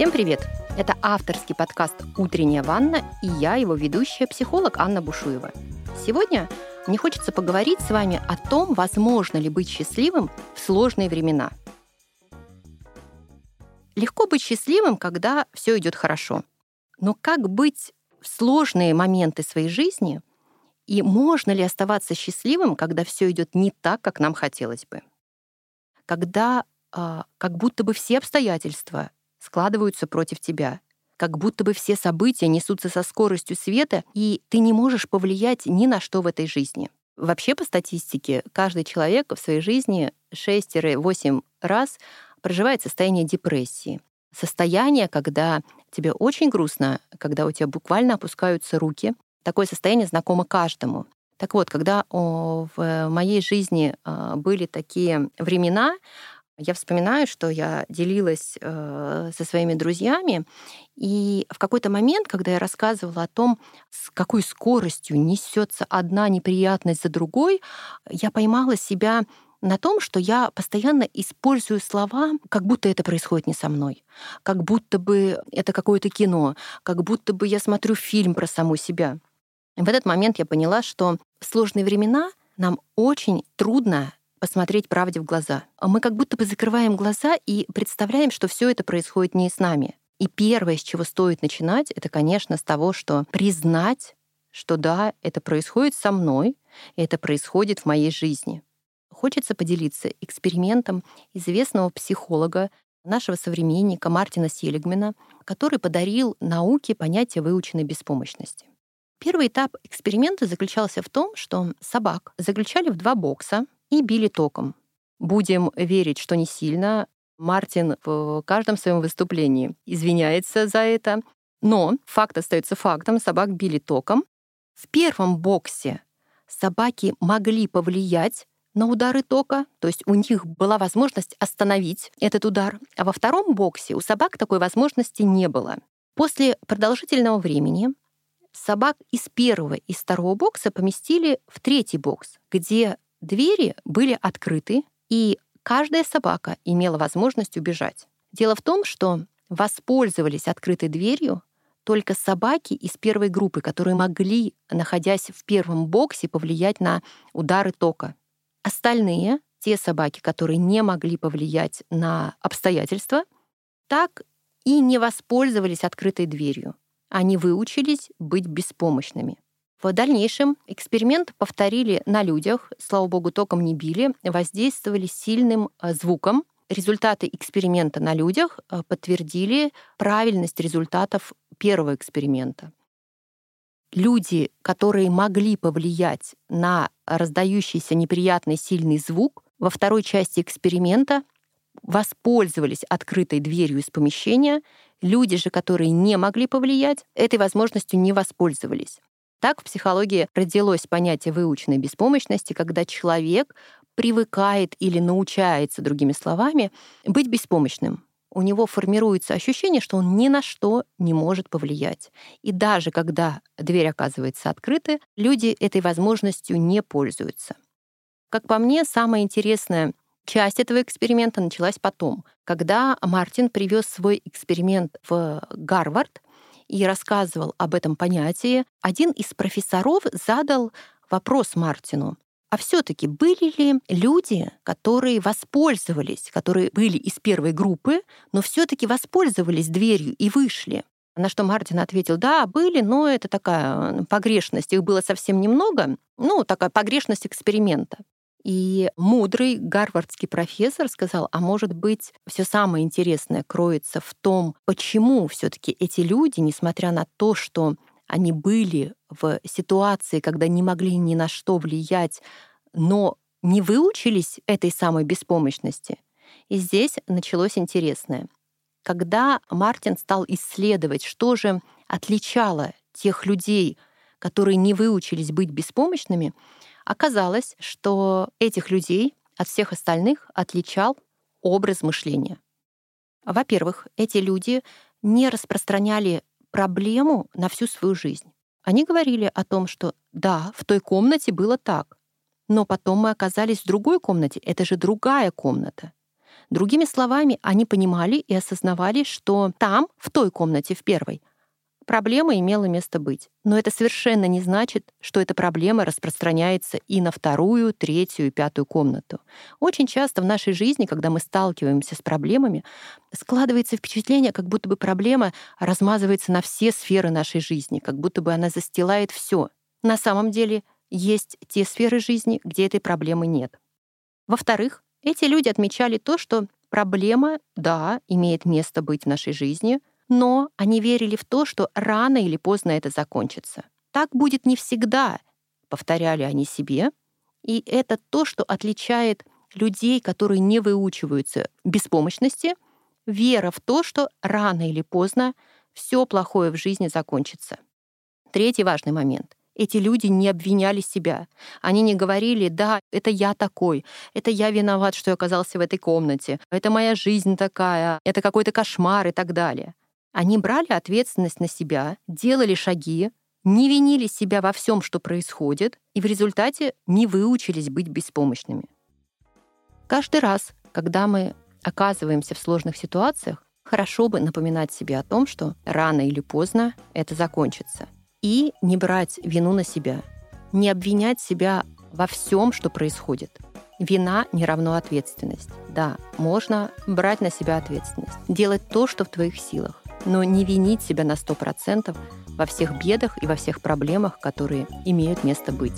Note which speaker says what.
Speaker 1: Всем привет! Это авторский подкаст «Утренняя ванна» и я, его ведущая, психолог Анна Бушуева. Сегодня мне хочется поговорить с вами о том, возможно ли быть счастливым в сложные времена. Легко быть счастливым, когда все идет хорошо. Но как быть в сложные моменты своей жизни, и можно ли оставаться счастливым, когда все идет не так, как нам хотелось бы? Когда э, как будто бы все обстоятельства складываются против тебя, как будто бы все события несутся со скоростью света, и ты не можешь повлиять ни на что в этой жизни. Вообще, по статистике, каждый человек в своей жизни 6-8 раз проживает состояние депрессии. Состояние, когда тебе очень грустно, когда у тебя буквально опускаются руки. Такое состояние знакомо каждому. Так вот, когда в моей жизни а, были такие времена, я вспоминаю, что я делилась э, со своими друзьями, и в какой-то момент, когда я рассказывала о том, с какой скоростью несется одна неприятность за другой, я поймала себя на том, что я постоянно использую слова, как будто это происходит не со мной, как будто бы это какое-то кино, как будто бы я смотрю фильм про саму себя. И в этот момент я поняла, что в сложные времена нам очень трудно посмотреть правде в глаза. Мы как будто бы закрываем глаза и представляем, что все это происходит не с нами. И первое, с чего стоит начинать, это, конечно, с того, что признать, что да, это происходит со мной, и это происходит в моей жизни. Хочется поделиться экспериментом известного психолога, нашего современника Мартина Селигмена, который подарил науке понятие выученной беспомощности. Первый этап эксперимента заключался в том, что собак заключали в два бокса и били током. Будем верить, что не сильно. Мартин в каждом своем выступлении извиняется за это. Но факт остается фактом. Собак били током. В первом боксе собаки могли повлиять на удары тока, то есть у них была возможность остановить этот удар, а во втором боксе у собак такой возможности не было. После продолжительного времени собак из первого и второго бокса поместили в третий бокс, где двери были открыты, и каждая собака имела возможность убежать. Дело в том, что воспользовались открытой дверью только собаки из первой группы, которые могли, находясь в первом боксе, повлиять на удары тока. Остальные, те собаки, которые не могли повлиять на обстоятельства, так и не воспользовались открытой дверью. Они выучились быть беспомощными. В дальнейшем эксперимент повторили на людях, слава богу, током не били, воздействовали сильным э, звуком. Результаты эксперимента на людях э, подтвердили правильность результатов первого эксперимента люди, которые могли повлиять на раздающийся неприятный сильный звук, во второй части эксперимента воспользовались открытой дверью из помещения, люди же, которые не могли повлиять, этой возможностью не воспользовались. Так в психологии родилось понятие выученной беспомощности, когда человек привыкает или научается, другими словами, быть беспомощным у него формируется ощущение, что он ни на что не может повлиять. И даже когда дверь оказывается открытой, люди этой возможностью не пользуются. Как по мне, самая интересная часть этого эксперимента началась потом, когда Мартин привез свой эксперимент в Гарвард и рассказывал об этом понятии. Один из профессоров задал вопрос Мартину. А все-таки были ли люди, которые воспользовались, которые были из первой группы, но все-таки воспользовались дверью и вышли? На что Мартин ответил, да, были, но это такая погрешность, их было совсем немного, ну, такая погрешность эксперимента. И мудрый гарвардский профессор сказал, а может быть, все самое интересное кроется в том, почему все-таки эти люди, несмотря на то, что они были в ситуации, когда не могли ни на что влиять, но не выучились этой самой беспомощности. И здесь началось интересное. Когда Мартин стал исследовать, что же отличало тех людей, которые не выучились быть беспомощными, оказалось, что этих людей от всех остальных отличал образ мышления. Во-первых, эти люди не распространяли проблему на всю свою жизнь. Они говорили о том, что да, в той комнате было так, но потом мы оказались в другой комнате. Это же другая комната. Другими словами, они понимали и осознавали, что там, в той комнате, в первой, проблема имела место быть. Но это совершенно не значит, что эта проблема распространяется и на вторую, третью и пятую комнату. Очень часто в нашей жизни, когда мы сталкиваемся с проблемами, складывается впечатление, как будто бы проблема размазывается на все сферы нашей жизни, как будто бы она застилает все. На самом деле есть те сферы жизни, где этой проблемы нет. Во-вторых, эти люди отмечали то, что проблема, да, имеет место быть в нашей жизни — но они верили в то, что рано или поздно это закончится. Так будет не всегда, повторяли они себе, и это то, что отличает людей, которые не выучиваются беспомощности, вера в то, что рано или поздно все плохое в жизни закончится. Третий важный момент. Эти люди не обвиняли себя. Они не говорили, да, это я такой, это я виноват, что я оказался в этой комнате, это моя жизнь такая, это какой-то кошмар и так далее. Они брали ответственность на себя, делали шаги, не винили себя во всем, что происходит, и в результате не выучились быть беспомощными. Каждый раз, когда мы оказываемся в сложных ситуациях, хорошо бы напоминать себе о том, что рано или поздно это закончится. И не брать вину на себя, не обвинять себя во всем, что происходит. Вина не равно ответственность. Да, можно брать на себя ответственность, делать то, что в твоих силах но не винить себя на 100% во всех бедах и во всех проблемах, которые имеют место быть.